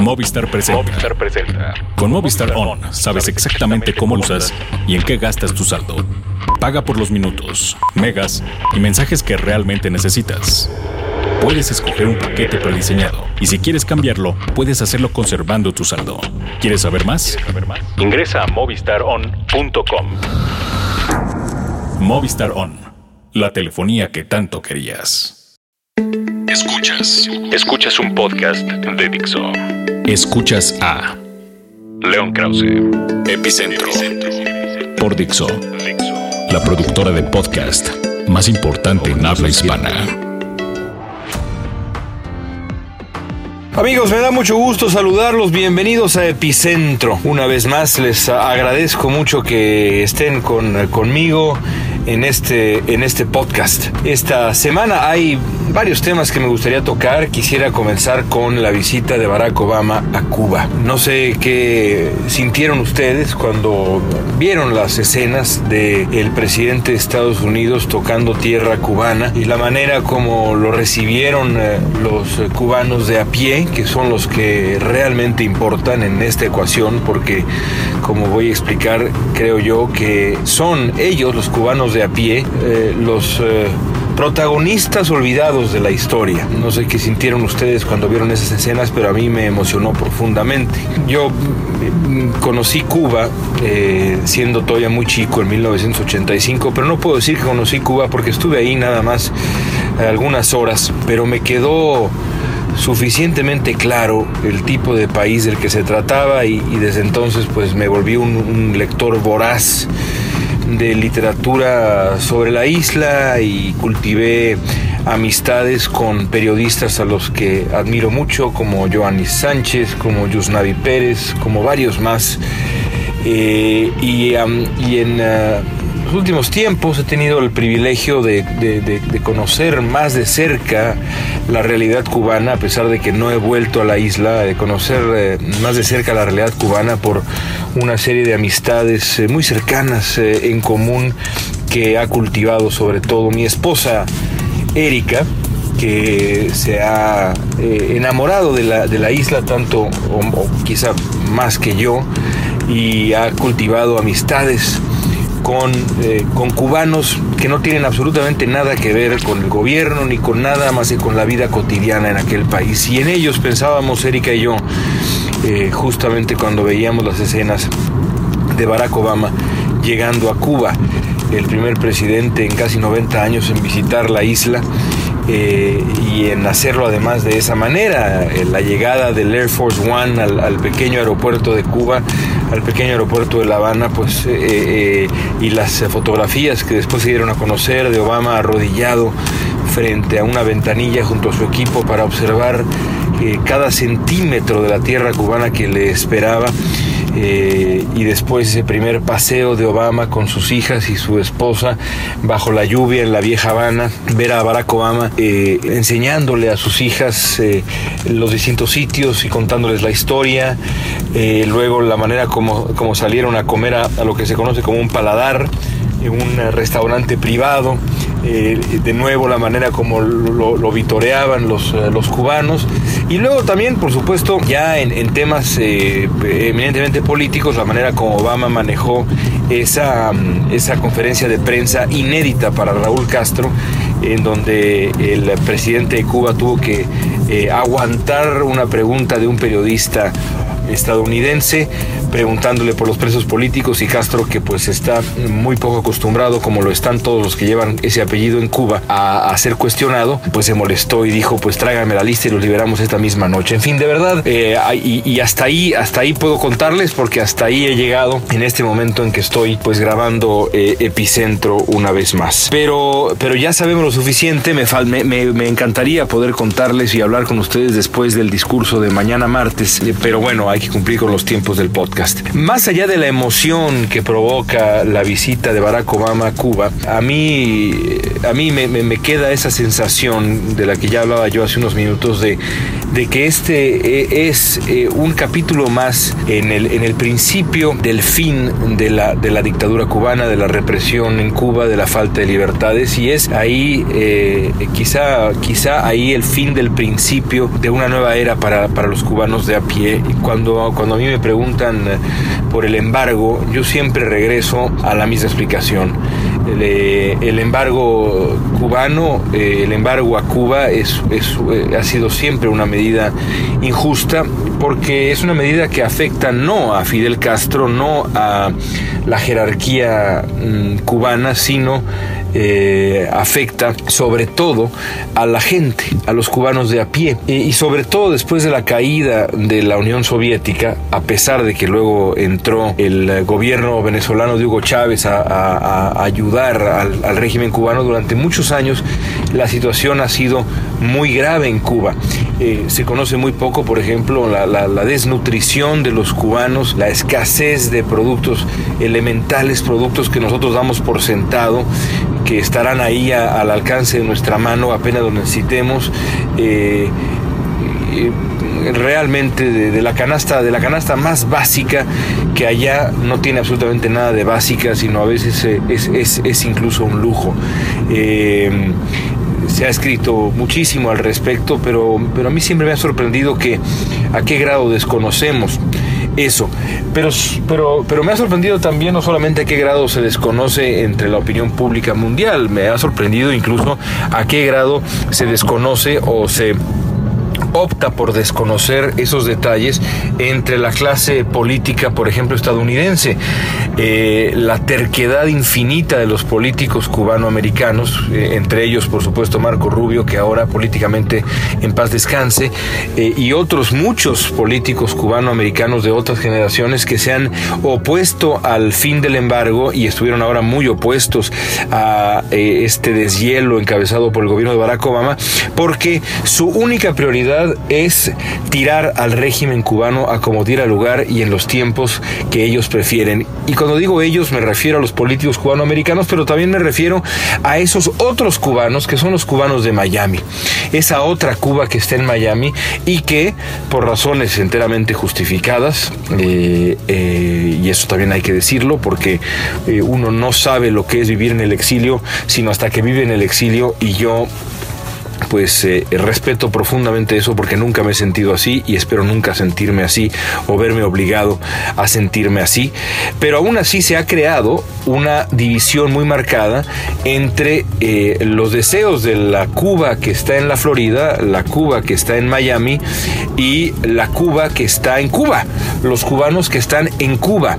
Movistar presenta. Con Movistar On sabes exactamente cómo lo usas y en qué gastas tu saldo. Paga por los minutos, megas y mensajes que realmente necesitas. Puedes escoger un paquete prediseñado y si quieres cambiarlo, puedes hacerlo conservando tu saldo. ¿Quieres saber más? Ingresa a movistaron.com. Movistar On, la telefonía que tanto querías. Escuchas. Escuchas un podcast de Dixo. Escuchas a León Krause, Epicentro, por Dixo, la productora de podcast más importante en habla hispana. Amigos, me da mucho gusto saludarlos. Bienvenidos a Epicentro. Una vez más, les agradezco mucho que estén con, conmigo en este, en este podcast. Esta semana hay varios temas que me gustaría tocar. Quisiera comenzar con la visita de Barack Obama a Cuba. No sé qué sintieron ustedes cuando vieron las escenas del el presidente de Estados Unidos tocando tierra cubana y la manera como lo recibieron eh, los cubanos de a pie, que son los que realmente importan en esta ecuación, porque como voy a explicar, creo yo que son ellos, los cubanos de a pie, eh, los... Eh, protagonistas olvidados de la historia. No sé qué sintieron ustedes cuando vieron esas escenas, pero a mí me emocionó profundamente. Yo mm, conocí Cuba eh, siendo todavía muy chico en 1985, pero no puedo decir que conocí Cuba porque estuve ahí nada más algunas horas, pero me quedó suficientemente claro el tipo de país del que se trataba y, desde entonces pues me volví un, un lector voraz de literatura sobre la isla y cultivé amistades con periodistas a los que admiro mucho, como Joanis Sánchez, como Yusnavi Pérez, como varios más. Eh, y, en uh, los últimos tiempos he tenido el privilegio de, conocer más de cerca la realidad cubana, a pesar de que no he vuelto a la isla, de conocer eh, más de cerca la realidad cubana por una serie de amistades eh, muy cercanas eh, en común que ha cultivado sobre todo mi esposa Erika, que se ha enamorado de la, de la, isla tanto o quizá más que yo y ha cultivado amistades con, eh, con cubanos que no tienen absolutamente nada que ver con el gobierno ni con nada más que con la vida cotidiana en aquel país. Y en ellos pensábamos Erika y yo, eh, justamente cuando veíamos las escenas de Barack Obama llegando a Cuba, el primer presidente en casi 90 años en visitar la isla eh, y en hacerlo además de esa manera, la llegada del Air Force One al, pequeño aeropuerto de Cuba, al pequeño aeropuerto de La Habana, pues, eh, eh, y las fotografías que después se dieron a conocer de Obama arrodillado frente a una ventanilla junto a su equipo para observar cada centímetro de la tierra cubana que le esperaba eh, y después ese primer paseo de Obama con sus hijas y su esposa bajo la lluvia en la vieja Habana, ver a Barack Obama eh, enseñándole a sus hijas eh, los distintos sitios y contándoles la historia, luego la manera como, como salieron a comer a, lo que se conoce como un paladar, un restaurante privado, de nuevo la manera como lo, vitoreaban los, los cubanos. Y luego también, por supuesto, ya en, temas eh, eminentemente políticos, la manera como Obama manejó esa, mm, esa conferencia de prensa inédita para Raúl Castro, en donde el presidente de Cuba tuvo que eh, aguantar una pregunta de un periodista estadounidense preguntándole por los presos políticos y Castro que pues está muy poco acostumbrado como lo están todos los que llevan ese apellido en Cuba a, ser cuestionado pues se molestó y dijo pues tráigame la lista y los liberamos esta misma noche. En fin de verdad eh, y, hasta ahí hasta ahí puedo contarles porque hasta ahí he llegado en este momento en que estoy pues grabando eh, Epicentro una vez más. Pero pero ya sabemos lo suficiente me, me, encantaría poder contarles y hablar con ustedes después del discurso de mañana martes eh, pero bueno hay que cumplir con los tiempos del podcast más allá de la emoción que provoca la visita de Barack Obama a Cuba, a mí, a mí me, queda esa sensación de la que ya hablaba yo hace unos minutos de de que este eh, es eh, un capítulo más en el, en el principio del fin de la, de la dictadura cubana, de la represión en Cuba, de la falta de libertades y es ahí eh, quizá, quizá ahí el fin del principio de una nueva era para, para los cubanos de a pie. Cuando, cuando a mí me preguntan por el embargo, yo siempre regreso a la misma explicación. El, embargo cubano, el embargo a Cuba es, ha sido siempre una medida injusta porque es una medida que afecta no a Fidel Castro, no a la jerarquía mm, cubana, sino eh, afecta sobre todo a la gente, a los cubanos de a pie. Y, sobre todo después de la caída de la Unión Soviética, a pesar de que luego entró el gobierno venezolano de Hugo Chávez a, ayudar al, régimen cubano durante muchos años, la situación ha sido muy grave en Cuba. Eh, se conoce muy poco, por ejemplo, la, desnutrición de los cubanos, la escasez de productos elementales, productos que nosotros damos por sentado, que estarán ahí al alcance de nuestra mano apenas lo necesitemos. Eh, eh, realmente de, la canasta de la canasta más básica que allá no tiene absolutamente nada de básica sino a veces es, incluso un lujo se ha escrito muchísimo al respecto pero pero a mí siempre me ha sorprendido que a qué grado desconocemos eso. Pero, pero, pero me ha sorprendido también no solamente a qué grado se desconoce entre la opinión pública mundial, me ha sorprendido incluso a qué grado se desconoce o se opta por desconocer esos detalles entre la clase política, por ejemplo, estadounidense. Eh, la terquedad infinita de los políticos cubanoamericanos, eh, entre ellos, por supuesto, Marco Rubio, que ahora políticamente en paz descanse, eh, y otros muchos políticos cubanoamericanos de otras generaciones que se han opuesto al fin del embargo y estuvieron ahora muy opuestos a este deshielo encabezado por el gobierno de Barack Obama, porque su única prioridad es tirar al régimen cubano a como diera lugar y en los tiempos que ellos prefieren. Y cuando digo ellos me refiero a los políticos cubanoamericanos, pero también me refiero a esos otros cubanos que son los cubanos de Miami. Esa otra Cuba que está en Miami y que por razones enteramente justificadas, eh, eh, y eso también hay que decirlo, porque eh, uno no sabe lo que es vivir en el exilio, sino hasta que vive en el exilio y yo pues eh, respeto profundamente eso porque nunca me he sentido así y espero nunca sentirme así o verme obligado a sentirme así. Pero aún así se ha creado una división muy marcada entre eh, los deseos de la Cuba que está en la Florida, la Cuba que está en Miami y la Cuba que está en Cuba, los cubanos que están en Cuba.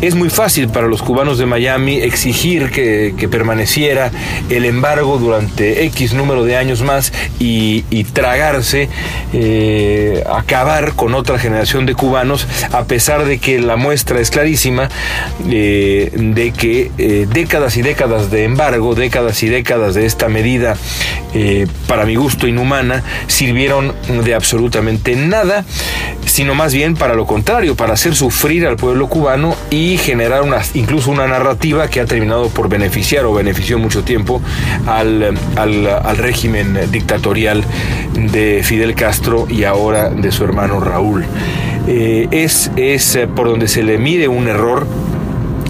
Es muy fácil para los cubanos de Miami exigir que, permaneciera el embargo durante X número de años más y, tragarse, eh, acabar con otra generación de cubanos, a pesar de que la muestra es clarísima eh, de que eh, décadas y décadas de embargo, décadas y décadas de esta medida, para mi gusto inhumana, sirvieron de absolutamente nada, sino más bien para lo contrario, para hacer sufrir al pueblo cubano y generar una, incluso una narrativa que ha terminado por beneficiar o benefició mucho tiempo al, al, régimen dictatorial de Fidel Castro y ahora de su hermano Raúl. Eh, es, es eh, por donde se le mide un error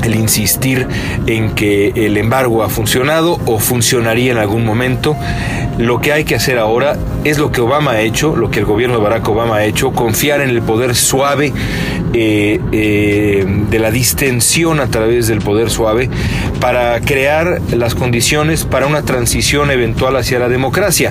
el insistir en que el embargo ha funcionado o funcionaría en algún momento. Lo que hay que hacer ahora es lo que Obama ha hecho, lo que el gobierno de Barack Obama ha hecho, confiar en el poder suave eh, eh, de la distensión a través del poder suave para crear las condiciones para una transición eventual hacia la democracia.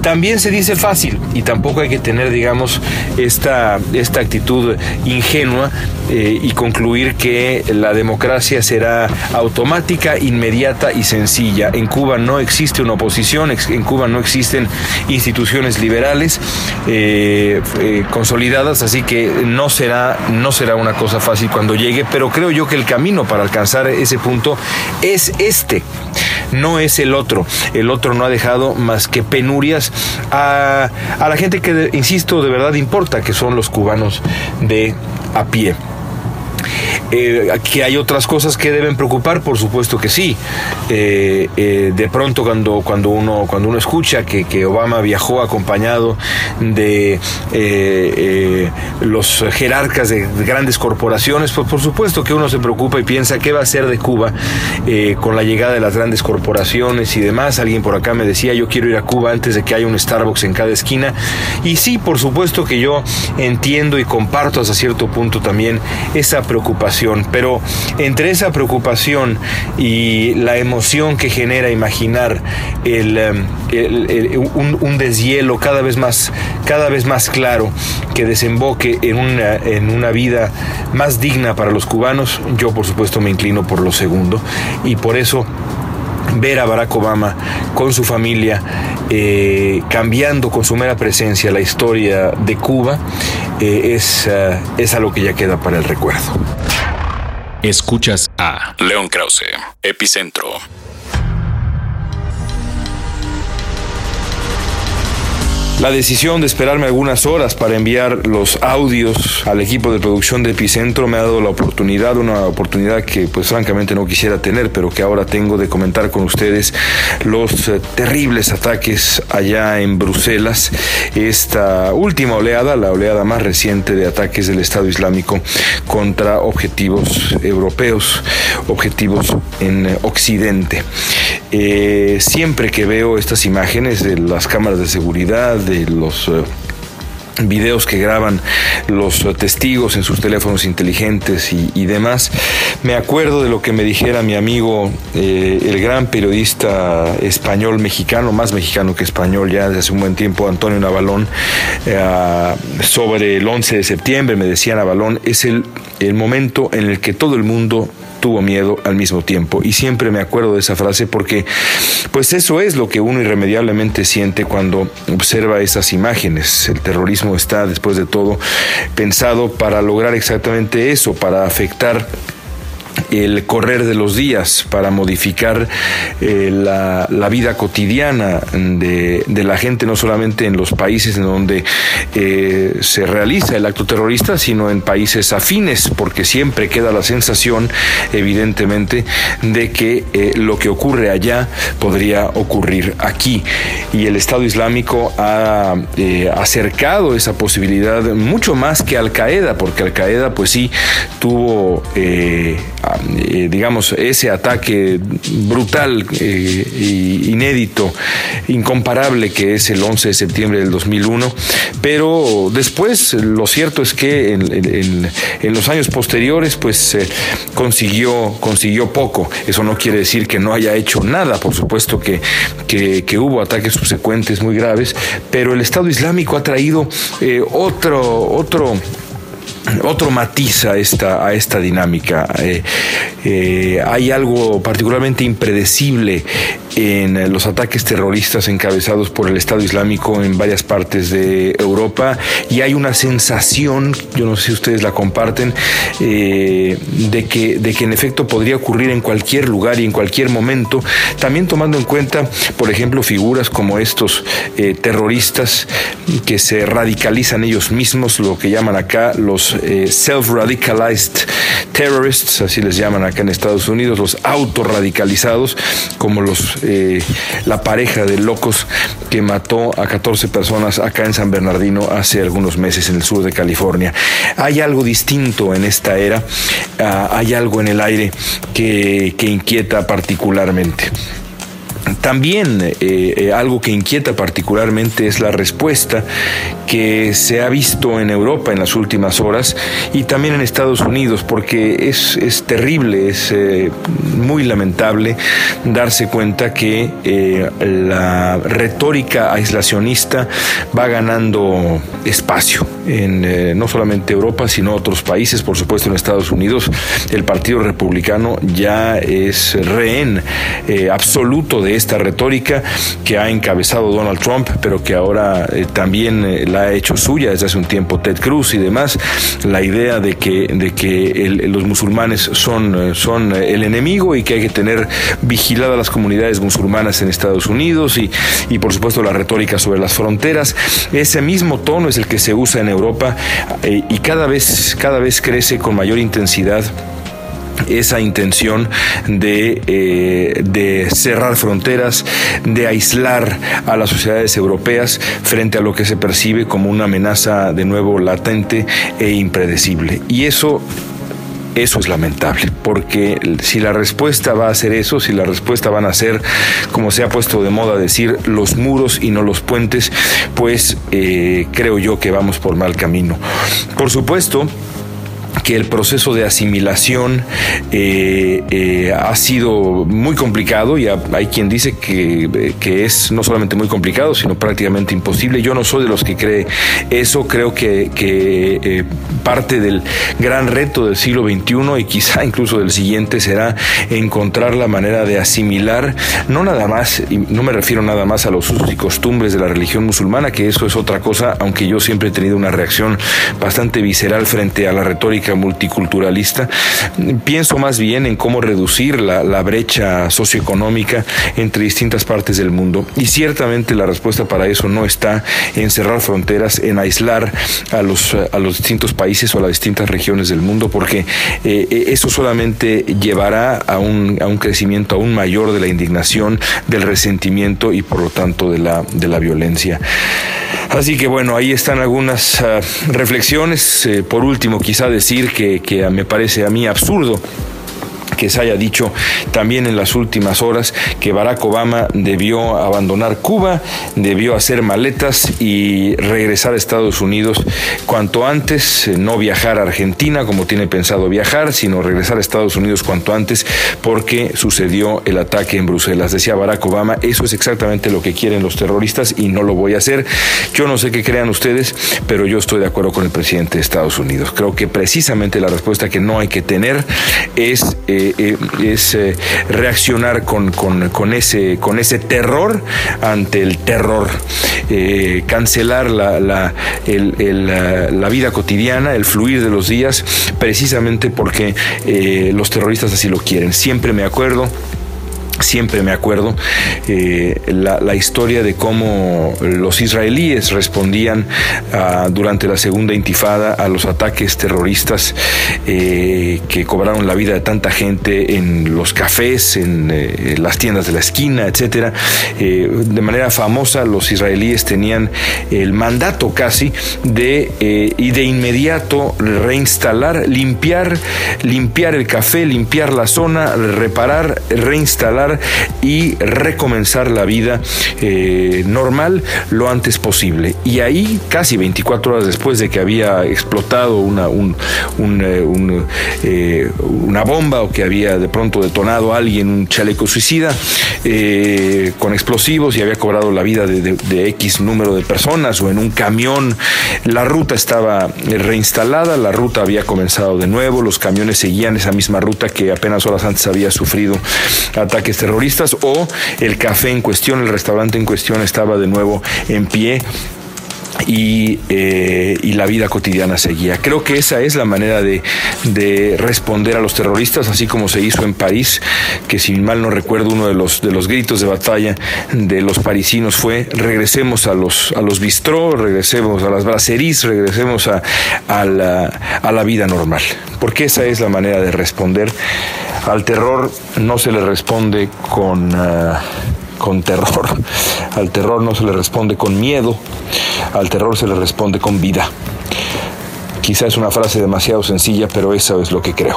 También se dice fácil y tampoco hay que tener, digamos, esta, esta actitud ingenua eh, y concluir que la democracia será automática, inmediata y sencilla. En Cuba no existe una oposición, en Cuba no existen instituciones liberales consolidadas, así que no será no será una cosa fácil cuando llegue, pero creo yo que el camino para alcanzar ese punto es este, no es el otro. El otro no ha dejado más que penurias a, a la gente que, insisto, de verdad importa, que son los cubanos de a pie. Que hay otras cosas que deben preocupar, por supuesto que sí. de pronto cuando, cuando, uno, cuando uno escucha que, que Obama viajó acompañado de los jerarcas de grandes corporaciones, pues por supuesto que uno se preocupa y piensa qué va a hacer de Cuba con la llegada de las grandes corporaciones y demás. Alguien por acá me decía, yo quiero ir a Cuba antes de que haya un Starbucks en cada esquina. Y sí, por supuesto que yo entiendo y comparto hasta cierto punto también esa preocupación, pero entre esa preocupación y la emoción que genera imaginar eh, un, deshielo cada vez más, cada vez más claro que desemboque en una, en una vida más digna para los cubanos, yo por supuesto me inclino por lo segundo y por eso ver a Barack Obama con su familia eh, cambiando con su mera presencia la historia de Cuba eh, es, uh, es algo que ya queda para el recuerdo. Escuchas a León Krause, Epicentro. La decisión de esperarme algunas horas para enviar los audios al equipo de producción de Epicentro me ha dado la oportunidad, una oportunidad que pues francamente no quisiera tener, pero que ahora tengo de comentar con ustedes los eh, terribles ataques allá en Bruselas, esta última oleada, la oleada más reciente de ataques del Estado Islámico contra objetivos europeos, objetivos en Occidente. Eh, siempre que veo estas imágenes de las cámaras de seguridad, los eh, videos que graban los eh, testigos en sus teléfonos inteligentes y, demás. Me acuerdo de lo que me dijera mi amigo, eh, el gran periodista español mexicano, más mexicano que español ya desde hace un buen tiempo, Antonio Navalón, sobre el 11 de septiembre. Me decía Navalón, es el, el momento en el que todo el mundo tuvo miedo al mismo tiempo. Y siempre me acuerdo de esa frase porque pues eso es lo que uno irremediablemente siente cuando observa esas imágenes. El terrorismo está, después de todo, pensado para lograr exactamente eso, para afectar el correr de los días, para modificar eh, la, vida cotidiana de, la gente, no solamente en los países en donde eh, se realiza el acto terrorista, sino en países afines, porque siempre queda la sensación, evidentemente, de que eh, lo que ocurre allá podría ocurrir aquí. Y el Estado Islámico ha acercado esa posibilidad mucho más que Al Qaeda, porque Al Qaeda, pues sí, tuvo eh, digamos, ese ataque brutal e inédito, incomparable que es el 11 de septiembre del 2001, pero después lo cierto es que en, los años posteriores pues consiguió, consiguió poco. Eso no quiere decir que no haya hecho nada, por supuesto que, que, hubo ataques subsecuentes muy graves, pero el Estado Islámico ha traído eh, otro, otro otro matiz a esta, a esta dinámica. Eh, eh, hay algo particularmente impredecible en los ataques terroristas encabezados por el Estado Islámico en varias partes de Europa y hay una sensación, yo no sé si ustedes la comparten, eh, de, que, de que en efecto podría ocurrir en cualquier lugar y en cualquier momento, también tomando en cuenta, por ejemplo, figuras como estos terroristas que se radicalizan ellos mismos, lo que llaman acá los eh, self-radicalized terrorists, así les llaman acá en Estados Unidos, los autorradicalizados, como los eh, la pareja de locos que mató a 14 personas acá en San Bernardino hace algunos meses en el sur de California. Hay algo distinto en esta era, ah, hay algo en el aire que, que inquieta particularmente. También eh, eh, algo que inquieta particularmente es la respuesta que se ha visto en Europa en las últimas horas y también en Estados Unidos, porque es, terrible, es eh, muy lamentable darse cuenta que la retórica aislacionista va ganando espacio en no solamente Europa, sino otros países, por supuesto en Estados Unidos. El Partido Republicano ya es rehén absoluto de esta retórica que ha encabezado Donald Trump, pero que ahora eh, también eh, la ha hecho suya desde hace un tiempo Ted Cruz y demás, la idea de que, de que los musulmanes son, eh, son el enemigo y que hay que tener vigiladas las comunidades musulmanas en Estados Unidos y, y por supuesto la retórica sobre las fronteras. Ese mismo tono es el que se usa en Europa y cada vez, cada vez crece con mayor intensidad esa intención de, eh, de, cerrar fronteras, de aislar a las sociedades europeas frente a lo que se percibe como una amenaza de nuevo latente e impredecible. Y eso eso es lamentable, porque si la respuesta va a ser eso, si la respuesta van a ser, como se ha puesto de moda decir, los muros y no los puentes, pues eh, creo yo que vamos por mal camino. Por supuesto, que el proceso de asimilación eh, eh, ha sido muy complicado y hay quien dice que, que, es no solamente muy complicado, sino prácticamente imposible. Yo no soy de los que cree eso, creo que, que eh, parte del gran reto del siglo XXI y quizá incluso del siguiente será encontrar la manera de asimilar, no nada más, y no me refiero nada más a los usos y costumbres de la religión musulmana, que eso es otra cosa, aunque yo siempre he tenido una reacción bastante visceral frente a la retórica multiculturalista, pienso más bien en cómo reducir la, brecha socioeconómica entre distintas partes del mundo. Y ciertamente la respuesta para eso no está en cerrar fronteras, en aislar a los, a los distintos países o a las distintas regiones del mundo, porque eh, eso solamente llevará a un, a un crecimiento aún mayor de la indignación, del resentimiento y por lo tanto de la, de la violencia. Así que bueno, ahí están algunas uh, reflexiones. Eh, por último, quizá decir que, que me parece a mí absurdo que se haya dicho también en las últimas horas que Barack Obama debió abandonar Cuba, debió hacer maletas y regresar a Estados Unidos cuanto antes, eh, no viajar a Argentina como tiene pensado viajar, sino regresar a Estados Unidos cuanto antes porque sucedió el ataque en Bruselas. Decía Barack Obama, eso es exactamente lo que quieren los terroristas y no lo voy a hacer. Yo no sé qué crean ustedes, pero yo estoy de acuerdo con el presidente de Estados Unidos. Creo que precisamente la respuesta que no hay que tener es... Eh, eh, es eh, reaccionar con, con, ese, con ese terror ante el terror, eh, cancelar la, la, la, vida cotidiana, el fluir de los días, precisamente porque los terroristas así lo quieren. Siempre me acuerdo Siempre me acuerdo eh, la, historia de cómo los israelíes respondían ah, durante la segunda intifada a los ataques terroristas eh, que cobraron la vida de tanta gente en los cafés, en eh, las tiendas de la esquina, etcétera. de manera famosa, los israelíes tenían el mandato casi de y de inmediato reinstalar, limpiar, limpiar el café, limpiar la zona, reparar, reinstalar y recomenzar la vida eh, normal lo antes posible. Y ahí, casi 24 horas después de que había explotado una, un, eh, eh, una bomba o que había de pronto detonado alguien un chaleco suicida con explosivos y había cobrado la vida de, de X número de personas o en un camión, la ruta estaba reinstalada, la ruta había comenzado de nuevo, los camiones seguían esa misma ruta que apenas horas antes había sufrido ataques terroristas o el café en cuestión, el restaurante en cuestión estaba de nuevo en pie y, eh, y, la vida cotidiana seguía. Creo que esa es la manera de, de, responder a los terroristas, así como se hizo en París, que si mal no recuerdo uno de los, de los gritos de batalla de los parisinos fue regresemos a los, a los bistró, regresemos a las braceries, regresemos a, a, la, a la vida normal, porque esa es la manera de responder. Al terror no se le responde con... Uh, con terror. Al terror no se le responde con miedo, al terror se le responde con vida. Quizá es una frase demasiado sencilla, pero eso es lo que creo.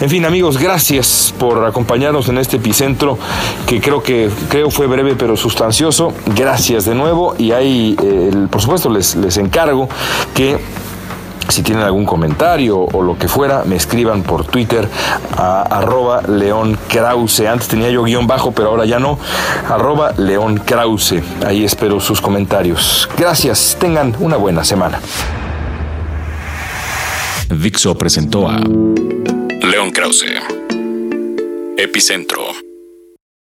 En fin, amigos, gracias por acompañarnos en este epicentro que creo que creo fue breve pero sustancioso. Gracias de nuevo y ahí, eh, por supuesto, les, les encargo que si tienen algún comentario o lo que fuera, me escriban por Twitter a arroba León Krause. Antes tenía yo guion bajo, pero ahora ya no. Arroba León Krause. Ahí espero sus comentarios. Gracias. Tengan una buena semana. Dixo presentó a León Krause. Epicentro.